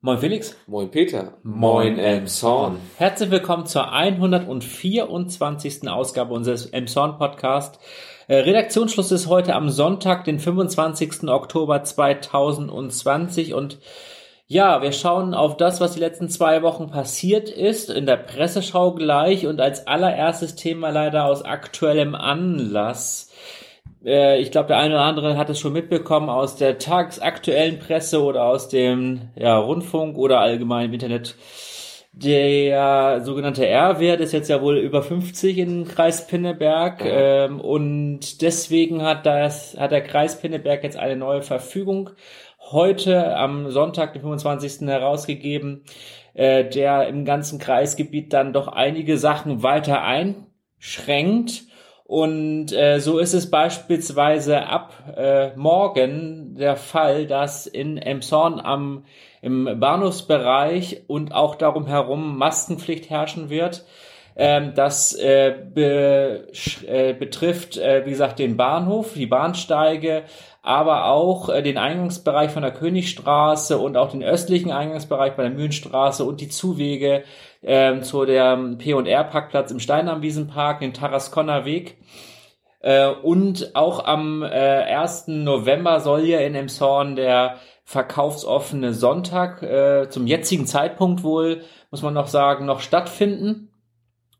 Moin Felix. Moin Peter. Moin Emshorn. Herzlich willkommen zur 124. Ausgabe unseres Emshorn Podcast. Äh, Redaktionsschluss ist heute am Sonntag, den 25. Oktober 2020 und ja, wir schauen auf das, was die letzten zwei Wochen passiert ist, in der Presseschau gleich und als allererstes Thema leider aus aktuellem Anlass äh, ich glaube, der eine oder andere hat es schon mitbekommen aus der tagsaktuellen Presse oder aus dem ja, Rundfunk oder allgemein im Internet. Der sogenannte R-Wert ist jetzt ja wohl über 50 im Kreis Pinneberg ähm, und deswegen hat das hat der Kreis Pinneberg jetzt eine neue Verfügung heute am Sonntag, den 25. herausgegeben, äh, der im ganzen Kreisgebiet dann doch einige Sachen weiter einschränkt und äh, so ist es beispielsweise ab äh, morgen der Fall, dass in Emshorn am im Bahnhofsbereich und auch darum herum Maskenpflicht herrschen wird. Ähm, das äh, be, äh, betrifft, äh, wie gesagt, den Bahnhof, die Bahnsteige, aber auch äh, den Eingangsbereich von der Königstraße und auch den östlichen Eingangsbereich bei der Mühlenstraße und die Zuwege ähm, zu der P&R-Parkplatz im Steinamwiesenpark, den Tarasconner Weg. Äh, und auch am äh, 1. November soll ja in Emshorn der verkaufsoffene Sonntag äh, zum jetzigen Zeitpunkt wohl, muss man noch sagen, noch stattfinden.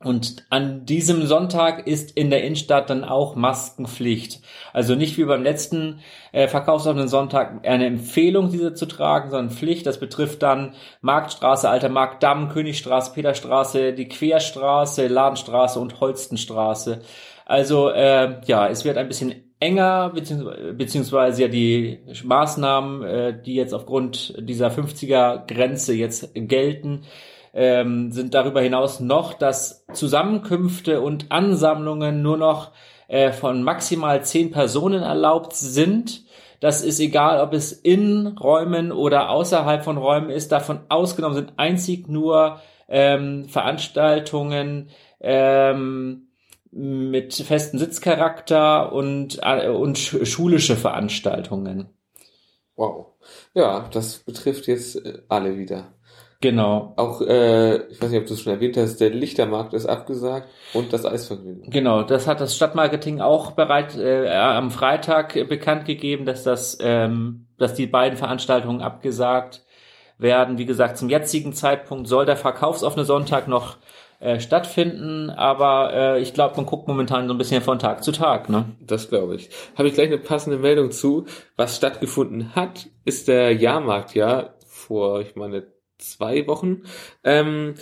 Und an diesem Sonntag ist in der Innenstadt dann auch Maskenpflicht. Also nicht wie beim letzten äh, verkaufsoffenen Sonntag eine Empfehlung, diese zu tragen, sondern Pflicht. Das betrifft dann Marktstraße, Alter Marktdamm, Königstraße, Peterstraße, die Querstraße, Ladenstraße und Holstenstraße. Also äh, ja, es wird ein bisschen enger, beziehungsweise, beziehungsweise ja die Maßnahmen, äh, die jetzt aufgrund dieser 50er Grenze jetzt gelten, ähm, sind darüber hinaus noch, dass Zusammenkünfte und Ansammlungen nur noch äh, von maximal zehn Personen erlaubt sind. Das ist egal, ob es in Räumen oder außerhalb von Räumen ist. Davon ausgenommen sind einzig nur ähm, Veranstaltungen ähm, mit festen Sitzcharakter und, äh, und schulische Veranstaltungen. Wow. Ja, das betrifft jetzt äh, alle wieder. Genau. Auch, äh, ich weiß nicht, ob du es schon erwähnt hast, der Lichtermarkt ist abgesagt und das Eisvergnügen. Genau, das hat das Stadtmarketing auch bereit äh, am Freitag bekannt gegeben, dass das, ähm, dass die beiden Veranstaltungen abgesagt werden. Wie gesagt, zum jetzigen Zeitpunkt soll der verkaufsoffene Sonntag noch äh, stattfinden, aber äh, ich glaube, man guckt momentan so ein bisschen von Tag zu Tag. Ne? Das glaube ich. Habe ich gleich eine passende Meldung zu. Was stattgefunden hat, ist der Jahrmarkt, ja, vor, ich meine, zwei Wochen. Ähm,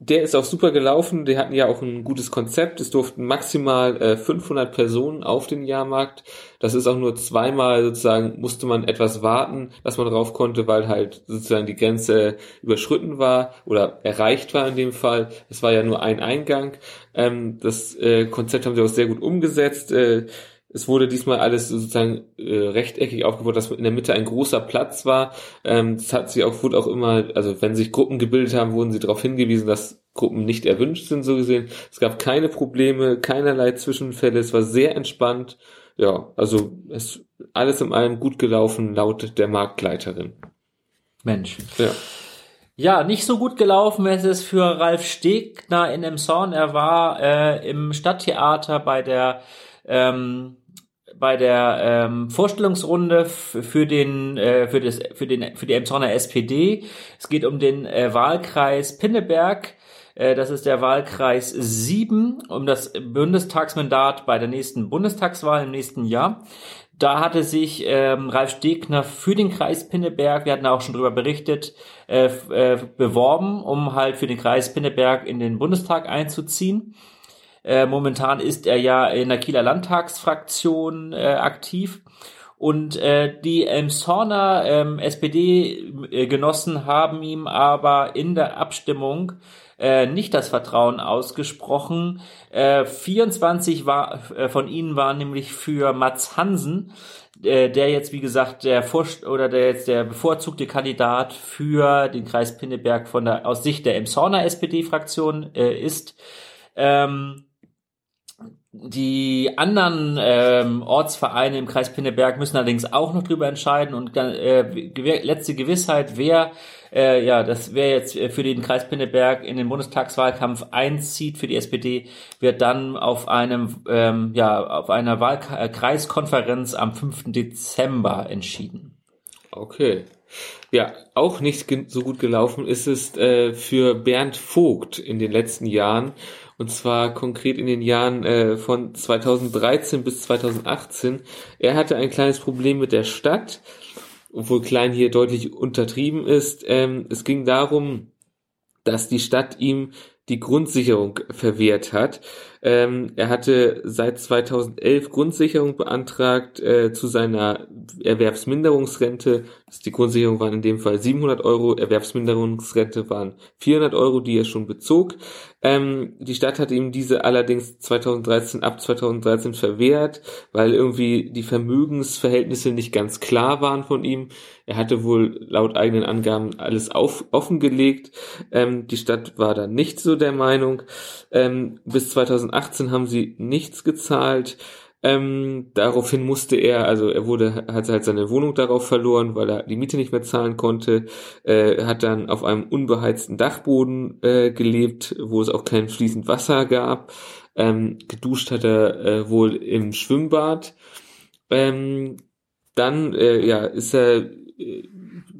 der ist auch super gelaufen. Die hatten ja auch ein gutes Konzept. Es durften maximal äh, 500 Personen auf den Jahrmarkt. Das ist auch nur zweimal sozusagen musste man etwas warten, dass man drauf konnte, weil halt sozusagen die Grenze überschritten war oder erreicht war in dem Fall. Es war ja nur ein Eingang. Ähm, das äh, Konzept haben sie auch sehr gut umgesetzt. Äh, es wurde diesmal alles sozusagen äh, rechteckig aufgebaut, dass in der Mitte ein großer Platz war. Ähm, das hat sie auch, wurde auch immer, also wenn sich Gruppen gebildet haben, wurden sie darauf hingewiesen, dass Gruppen nicht erwünscht sind, so gesehen. Es gab keine Probleme, keinerlei Zwischenfälle, es war sehr entspannt. Ja, also es alles in allem gut gelaufen, laut der Marktleiterin. Mensch. Ja. Ja, nicht so gut gelaufen ist es für Ralf Stegner in Emshorn. Er war äh, im Stadttheater bei der ähm, bei der ähm, Vorstellungsrunde für den äh, für das für den für die Emsonner SPD. Es geht um den äh, Wahlkreis Pinneberg. Äh, das ist der Wahlkreis 7 um das Bundestagsmandat bei der nächsten Bundestagswahl im nächsten Jahr. Da hatte sich ähm, Ralf Stegner für den Kreis Pinneberg, wir hatten auch schon drüber berichtet, äh, äh, beworben, um halt für den Kreis Pinneberg in den Bundestag einzuziehen. Äh, momentan ist er ja in der Kieler Landtagsfraktion äh, aktiv. Und äh, die Emshorner ähm, SPD-Genossen haben ihm aber in der Abstimmung äh, nicht das Vertrauen ausgesprochen. Äh, 24 war, äh, von ihnen waren nämlich für Mats Hansen, äh, der jetzt wie gesagt der Vorst oder der jetzt der bevorzugte Kandidat für den Kreis Pinneberg von der aus Sicht der Emshorner SPD-Fraktion äh, ist. Ähm, die anderen ähm, Ortsvereine im Kreis Pinneberg müssen allerdings auch noch drüber entscheiden und äh, letzte Gewissheit, wer äh, ja, das wäre jetzt für den Kreis Pinneberg in den Bundestagswahlkampf einzieht für die SPD, wird dann auf einem ähm, ja auf einer Wahlkreiskonferenz am 5. Dezember entschieden. Okay. Ja, auch nicht so gut gelaufen ist es äh, für Bernd Vogt in den letzten Jahren. Und zwar konkret in den Jahren äh, von 2013 bis 2018. Er hatte ein kleines Problem mit der Stadt, obwohl klein hier deutlich untertrieben ist. Ähm, es ging darum, dass die Stadt ihm die Grundsicherung verwehrt hat. Ähm, er hatte seit 2011 Grundsicherung beantragt äh, zu seiner Erwerbsminderungsrente. Die Grundsicherung waren in dem Fall 700 Euro, Erwerbsminderungsrente waren 400 Euro, die er schon bezog. Ähm, die Stadt hat ihm diese allerdings 2013 ab 2013 verwehrt, weil irgendwie die Vermögensverhältnisse nicht ganz klar waren von ihm. Er hatte wohl laut eigenen Angaben alles auf, offengelegt. Ähm, die Stadt war da nicht so der Meinung. Ähm, bis 2018 haben sie nichts gezahlt. Ähm, daraufhin musste er, also er wurde, hat halt seine Wohnung darauf verloren, weil er die Miete nicht mehr zahlen konnte, äh, hat dann auf einem unbeheizten Dachboden äh, gelebt, wo es auch kein fließend Wasser gab. Ähm, geduscht hat er äh, wohl im Schwimmbad. Ähm, dann äh, ja, ist er äh,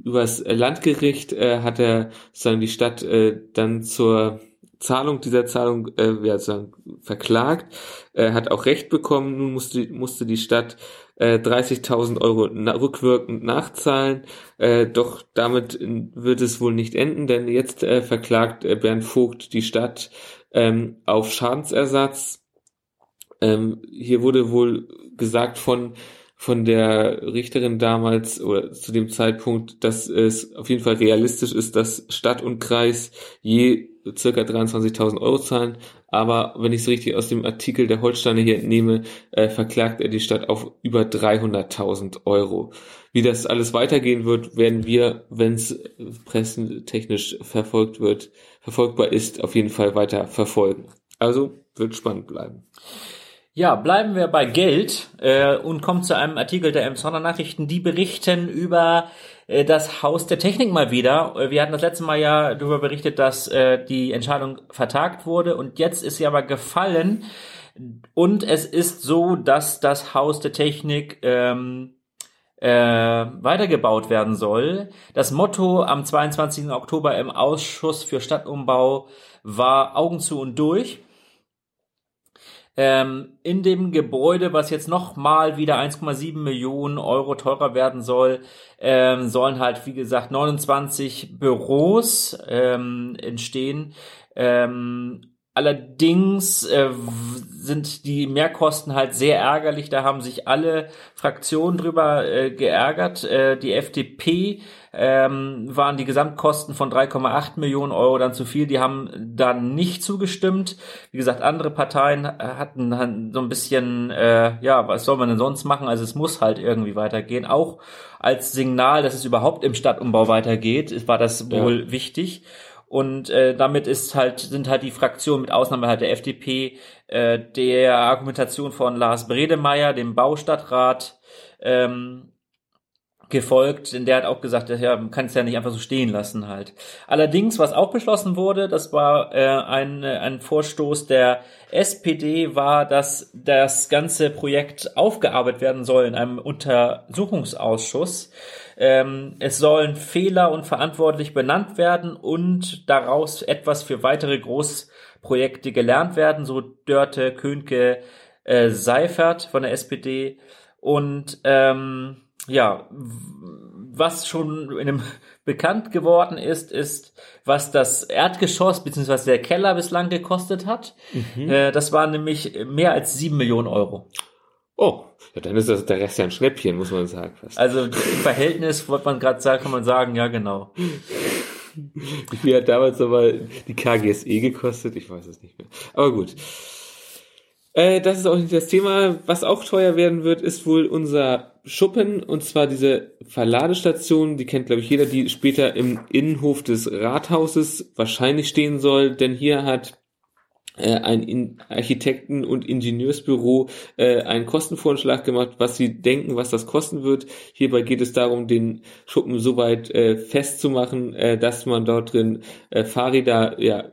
übers Landgericht äh, hat er sozusagen die Stadt äh, dann zur Zahlung dieser Zahlung äh, ja, sozusagen verklagt, äh, hat auch Recht bekommen. Nun musste, musste die Stadt äh, 30.000 Euro na rückwirkend nachzahlen. Äh, doch damit wird es wohl nicht enden, denn jetzt äh, verklagt äh, Bernd Vogt die Stadt ähm, auf Schadensersatz. Ähm, hier wurde wohl gesagt von von der Richterin damals oder zu dem Zeitpunkt, dass es auf jeden Fall realistisch ist, dass Stadt und Kreis je circa 23.000 Euro zahlen. Aber wenn ich es richtig aus dem Artikel der Holsteiner hier entnehme, äh, verklagt er die Stadt auf über 300.000 Euro. Wie das alles weitergehen wird, werden wir, wenn es pressentechnisch verfolgt wird, verfolgbar ist, auf jeden Fall weiter verfolgen. Also wird spannend bleiben. Ja, bleiben wir bei Geld äh, und kommen zu einem Artikel der Emsonner Nachrichten. Die berichten über das Haus der Technik mal wieder. Äh, wir hatten das letzte Mal ja darüber berichtet, dass äh, die Entscheidung vertagt wurde und jetzt ist sie aber gefallen. Und es ist so, dass das Haus der Technik ähm, äh, weitergebaut werden soll. Das Motto am 22. Oktober im Ausschuss für Stadtumbau war Augen zu und durch. Ähm, in dem Gebäude, was jetzt nochmal wieder 1,7 Millionen Euro teurer werden soll, ähm, sollen halt, wie gesagt, 29 Büros ähm, entstehen. Ähm, Allerdings äh, sind die Mehrkosten halt sehr ärgerlich. Da haben sich alle Fraktionen drüber äh, geärgert. Äh, die FDP ähm, waren die Gesamtkosten von 3,8 Millionen Euro dann zu viel. Die haben dann nicht zugestimmt. Wie gesagt, andere Parteien hatten so ein bisschen, äh, ja, was soll man denn sonst machen? Also es muss halt irgendwie weitergehen. Auch als Signal, dass es überhaupt im Stadtumbau weitergeht, war das wohl ja. wichtig. Und äh, damit ist halt, sind halt die Fraktionen mit Ausnahme halt der FDP äh, der Argumentation von Lars Bredemeier, dem Baustadtrat, ähm, gefolgt, denn der hat auch gesagt, ja, man kann es ja nicht einfach so stehen lassen halt. Allerdings, was auch beschlossen wurde, das war äh, ein, ein Vorstoß der SPD, war, dass das ganze Projekt aufgearbeitet werden soll in einem Untersuchungsausschuss. Ähm, es sollen Fehler und verantwortlich benannt werden und daraus etwas für weitere Großprojekte gelernt werden, so Dörte, Könke, äh, Seifert von der SPD. Und ähm, ja, was schon in einem bekannt geworden ist, ist, was das Erdgeschoss bzw. der Keller bislang gekostet hat. Mhm. Äh, das war nämlich mehr als sieben Millionen Euro. Oh, ja, dann ist das der Rest ja ein Schnäppchen, muss man sagen. Fast. Also im Verhältnis, was man gerade sagt, kann man sagen, ja genau. Wie hat damals nochmal die KGSE gekostet? Ich weiß es nicht mehr. Aber gut. Äh, das ist auch nicht das Thema. Was auch teuer werden wird, ist wohl unser Schuppen, und zwar diese Verladestation, die kennt, glaube ich, jeder, die später im Innenhof des Rathauses wahrscheinlich stehen soll, denn hier hat äh, ein Architekten- und Ingenieursbüro äh, einen Kostenvorschlag gemacht, was sie denken, was das kosten wird. Hierbei geht es darum, den Schuppen so weit äh, festzumachen, äh, dass man dort drin äh, Fahrräder, ja,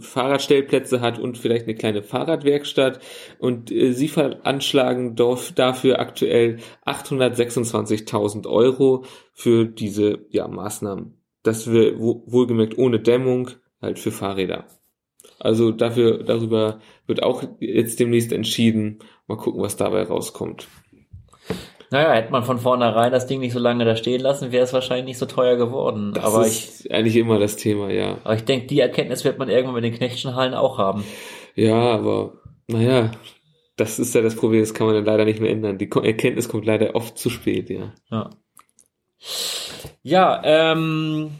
Fahrradstellplätze hat und vielleicht eine kleine Fahrradwerkstatt und äh, sie veranschlagen dafür aktuell 826.000 Euro für diese ja, Maßnahmen. Das wir wohlgemerkt ohne Dämmung halt für Fahrräder. Also dafür, darüber wird auch jetzt demnächst entschieden. Mal gucken, was dabei rauskommt. Naja, hätte man von vornherein das Ding nicht so lange da stehen lassen, wäre es wahrscheinlich nicht so teuer geworden. Das aber ist ich, eigentlich immer das Thema, ja. Aber ich denke, die Erkenntnis wird man irgendwann mit den Knechtchenhallen auch haben. Ja, aber naja, das ist ja das Problem, das kann man dann leider nicht mehr ändern. Die Erkenntnis kommt leider oft zu spät, ja. Ja, ja ähm,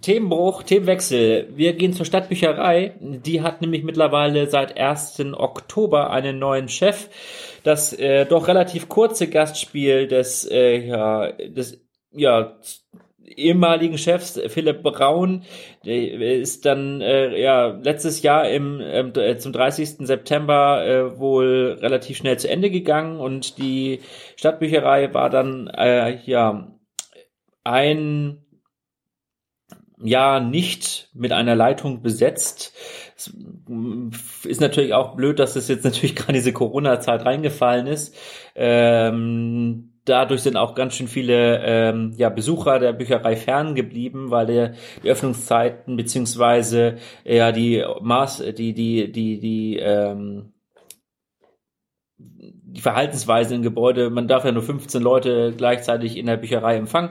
Themenbruch, Themenwechsel. Wir gehen zur Stadtbücherei. Die hat nämlich mittlerweile seit 1. Oktober einen neuen Chef. Das äh, doch relativ kurze Gastspiel des, äh, ja, des ja, ehemaligen Chefs Philipp Braun ist dann äh, ja letztes Jahr im ähm, äh, zum 30. September äh, wohl relativ schnell zu Ende gegangen und die Stadtbücherei war dann äh, ja ein ja nicht mit einer Leitung besetzt. Es ist natürlich auch blöd, dass es jetzt natürlich gerade diese Corona-Zeit reingefallen ist. Ähm, dadurch sind auch ganz schön viele ähm, ja, Besucher der Bücherei ferngeblieben, weil der, die Öffnungszeiten beziehungsweise ja die Maß, die die die die ähm, die Verhaltensweise im Gebäude, man darf ja nur 15 Leute gleichzeitig in der Bücherei empfangen.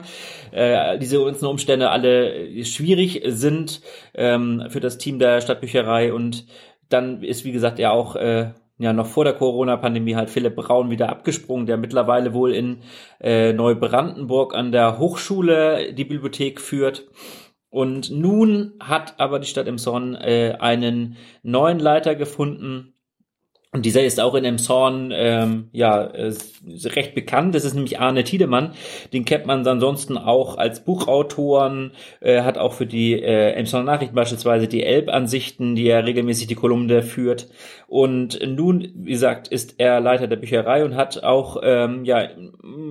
Äh, diese ganzen Umstände alle schwierig sind ähm, für das Team der Stadtbücherei und dann ist, wie gesagt, ja auch äh, ja noch vor der Corona-Pandemie halt Philipp Braun wieder abgesprungen, der mittlerweile wohl in äh, Neubrandenburg an der Hochschule die Bibliothek führt. Und nun hat aber die Stadt Emson äh, einen neuen Leiter gefunden, und dieser ist auch in Emshorn ähm, ja äh, recht bekannt. Das ist nämlich Arne Tiedemann. Den kennt man ansonsten auch als Buchautoren, äh, hat auch für die äh, Emshorn Nachrichten beispielsweise die Elb-Ansichten, die er regelmäßig die Kolumne führt. Und nun, wie gesagt, ist er Leiter der Bücherei und hat auch ähm, ja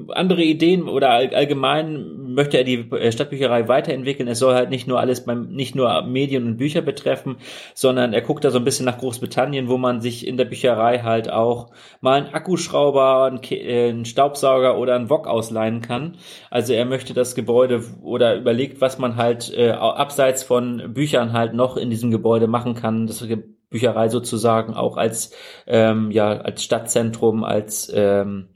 andere Ideen oder all, allgemein möchte er die äh, Stadtbücherei weiterentwickeln. Es soll halt nicht nur alles beim nicht nur Medien und Bücher betreffen, sondern er guckt da so ein bisschen nach Großbritannien, wo man sich in der Bücherei Bücherei halt auch mal einen Akkuschrauber, einen, äh, einen Staubsauger oder einen Wok ausleihen kann. Also er möchte das Gebäude oder überlegt, was man halt äh, abseits von Büchern halt noch in diesem Gebäude machen kann. Das Bücherei sozusagen auch als ähm, ja als Stadtzentrum, als ähm,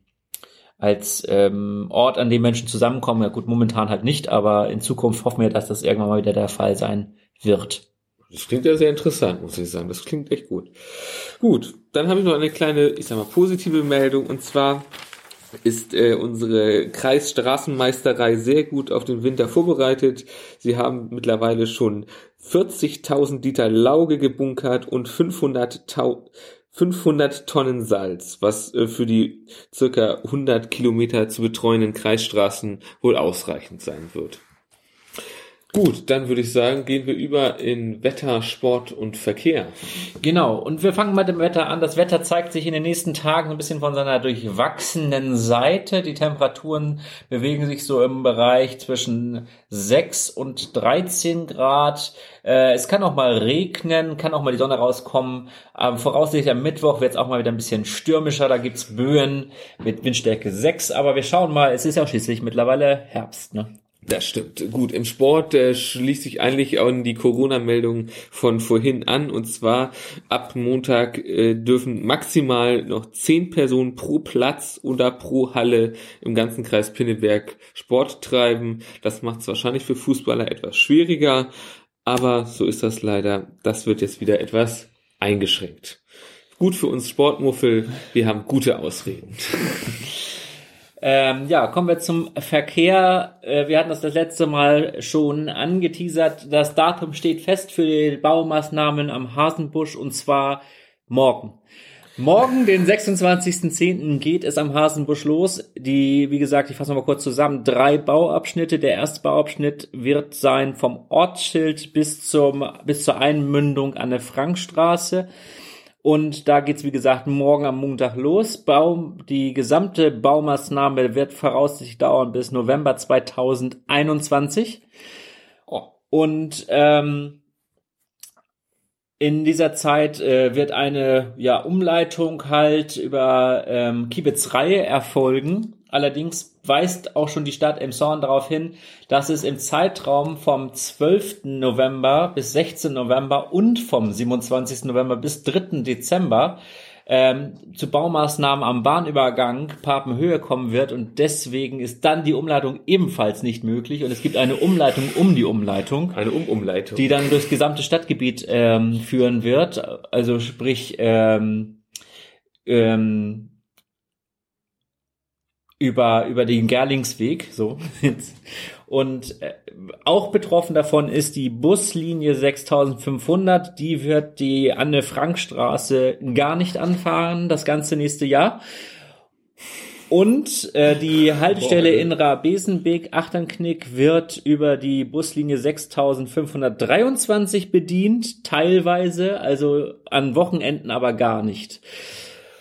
als ähm, Ort, an dem Menschen zusammenkommen. Ja gut, momentan halt nicht, aber in Zukunft hoffen wir, dass das irgendwann mal wieder der Fall sein wird. Das klingt ja sehr interessant, muss ich sagen. Das klingt echt gut. Gut, dann habe ich noch eine kleine, ich sag mal, positive Meldung. Und zwar ist äh, unsere Kreisstraßenmeisterei sehr gut auf den Winter vorbereitet. Sie haben mittlerweile schon 40.000 Liter Lauge gebunkert und 500, 500 Tonnen Salz, was äh, für die circa 100 Kilometer zu betreuenden Kreisstraßen wohl ausreichend sein wird. Gut, dann würde ich sagen, gehen wir über in Wetter, Sport und Verkehr. Genau, und wir fangen mit dem Wetter an. Das Wetter zeigt sich in den nächsten Tagen ein bisschen von seiner durchwachsenen Seite. Die Temperaturen bewegen sich so im Bereich zwischen 6 und 13 Grad. Äh, es kann auch mal regnen, kann auch mal die Sonne rauskommen. Ähm, voraussichtlich am Mittwoch wird es auch mal wieder ein bisschen stürmischer. Da gibt's Böen mit Windstärke 6. Aber wir schauen mal, es ist ja schließlich mittlerweile Herbst. Ne? Das stimmt. Gut, im Sport äh, schließt sich eigentlich auch die Corona-Meldung von vorhin an. Und zwar ab Montag äh, dürfen maximal noch zehn Personen pro Platz oder pro Halle im ganzen Kreis Pinneberg Sport treiben. Das macht es wahrscheinlich für Fußballer etwas schwieriger. Aber so ist das leider. Das wird jetzt wieder etwas eingeschränkt. Gut für uns Sportmuffel. Wir haben gute Ausreden. Ähm, ja, kommen wir zum Verkehr. Äh, wir hatten das das letzte Mal schon angeteasert. Das Datum steht fest für die Baumaßnahmen am Hasenbusch und zwar morgen. Morgen, den 26.10. geht es am Hasenbusch los. Die, wie gesagt, ich fasse mal kurz zusammen, drei Bauabschnitte. Der erste Bauabschnitt wird sein vom Ortsschild bis zum, bis zur Einmündung an der Frankstraße. Und da geht's wie gesagt, morgen am Montag los. Baum, die gesamte Baumaßnahme wird voraussichtlich dauern bis November 2021. Oh. Und ähm, in dieser Zeit äh, wird eine ja, Umleitung halt über ähm, Kiebitzreihe erfolgen. Allerdings weist auch schon die Stadt Emshorn darauf hin, dass es im Zeitraum vom 12. November bis 16. November und vom 27. November bis 3. Dezember ähm, zu Baumaßnahmen am Bahnübergang Papenhöhe kommen wird und deswegen ist dann die Umleitung ebenfalls nicht möglich und es gibt eine Umleitung um die Umleitung. Eine Umumleitung. Die dann durchs gesamte Stadtgebiet ähm, führen wird. Also sprich ähm, ähm, über, über den Gerlingsweg, so. Und äh, auch betroffen davon ist die Buslinie 6500. Die wird die Anne-Frank-Straße gar nicht anfahren, das ganze nächste Jahr. Und äh, die Haltestelle in Rabesenbeek Achternknick wird über die Buslinie 6523 bedient, teilweise, also an Wochenenden aber gar nicht.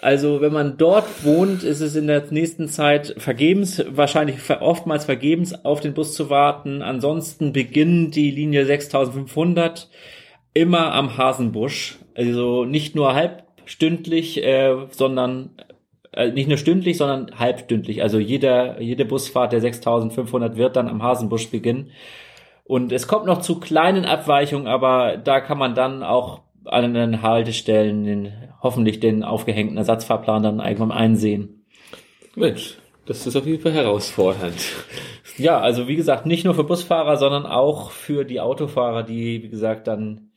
Also wenn man dort wohnt, ist es in der nächsten Zeit vergebens, wahrscheinlich oftmals vergebens auf den Bus zu warten. Ansonsten beginnt die Linie 6500 immer am Hasenbusch. Also nicht nur halbstündlich, äh, sondern äh, nicht nur stündlich, sondern halbstündlich. Also jeder, jede Busfahrt der 6500 wird dann am Hasenbusch beginnen. Und es kommt noch zu kleinen Abweichungen, aber da kann man dann auch an den Haltestellen den, hoffentlich den aufgehängten Ersatzfahrplan dann irgendwann einsehen. Mensch, das ist auf jeden Fall herausfordernd. Ja, also wie gesagt, nicht nur für Busfahrer, sondern auch für die Autofahrer, die, wie gesagt, dann,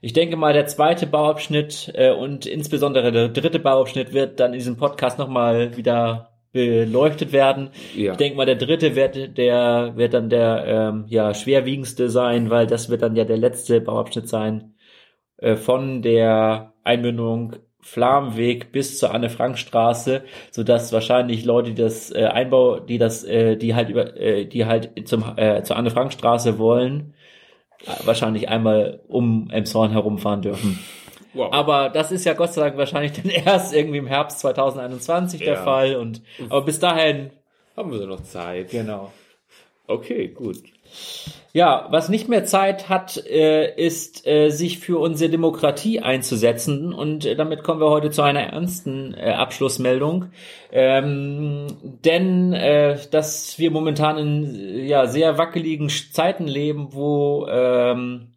ich denke mal, der zweite Bauabschnitt äh, und insbesondere der dritte Bauabschnitt wird dann in diesem Podcast nochmal wieder beleuchtet werden. Ja. Ich denke mal, der dritte wird der wird dann der ähm, ja schwerwiegendste sein, weil das wird dann ja der letzte Bauabschnitt sein, äh, von der Einmündung Flamweg bis zur Anne-Frank-Straße, so dass wahrscheinlich Leute, die das äh, Einbau, die das, äh, die halt über, äh, die halt zum äh, zur Anne-Frank-Straße wollen, wahrscheinlich einmal um Emshorn herumfahren dürfen. Wow. Aber das ist ja Gott sei Dank wahrscheinlich dann erst irgendwie im Herbst 2021 ja. der Fall und aber bis dahin haben wir so noch Zeit. Genau. Okay, gut. Ja, was nicht mehr Zeit hat, äh, ist, äh, sich für unsere Demokratie einzusetzen. Und äh, damit kommen wir heute zu einer ernsten Abschlussmeldung. Ähm, denn äh, dass wir momentan in ja, sehr wackeligen Zeiten leben, wo ähm,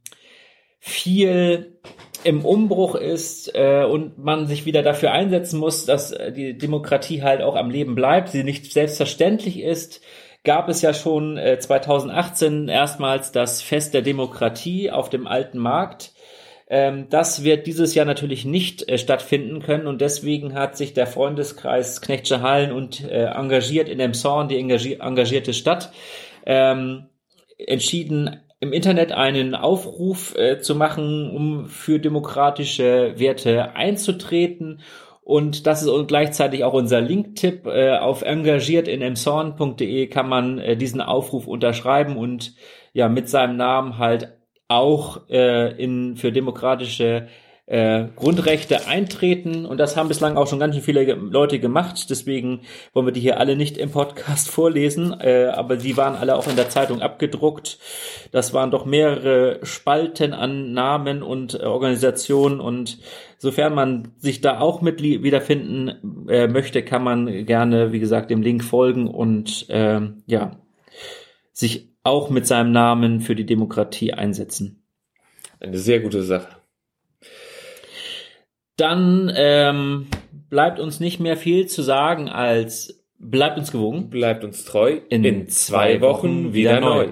viel im Umbruch ist äh, und man sich wieder dafür einsetzen muss, dass die Demokratie halt auch am Leben bleibt, sie nicht selbstverständlich ist, gab es ja schon äh, 2018 erstmals das Fest der Demokratie auf dem alten Markt. Ähm, das wird dieses Jahr natürlich nicht äh, stattfinden können und deswegen hat sich der Freundeskreis Knechtsche Hallen und äh, engagiert in Emshorn, die engagierte Stadt, ähm, entschieden, im Internet einen Aufruf äh, zu machen, um für demokratische Werte einzutreten und das ist gleichzeitig auch unser Link-Tipp. Äh, auf engagiert in emshorn.de kann man äh, diesen Aufruf unterschreiben und ja mit seinem Namen halt auch äh, in für demokratische äh, Grundrechte eintreten und das haben bislang auch schon ganz schön viele Leute gemacht. Deswegen wollen wir die hier alle nicht im Podcast vorlesen, äh, aber sie waren alle auch in der Zeitung abgedruckt. Das waren doch mehrere Spalten an Namen und äh, Organisationen und sofern man sich da auch mit wiederfinden äh, möchte, kann man gerne, wie gesagt, dem Link folgen und äh, ja sich auch mit seinem Namen für die Demokratie einsetzen. Eine sehr gute Sache. Dann ähm, bleibt uns nicht mehr viel zu sagen als bleibt uns gewogen. Bleibt uns treu. In, in zwei Wochen wieder neu.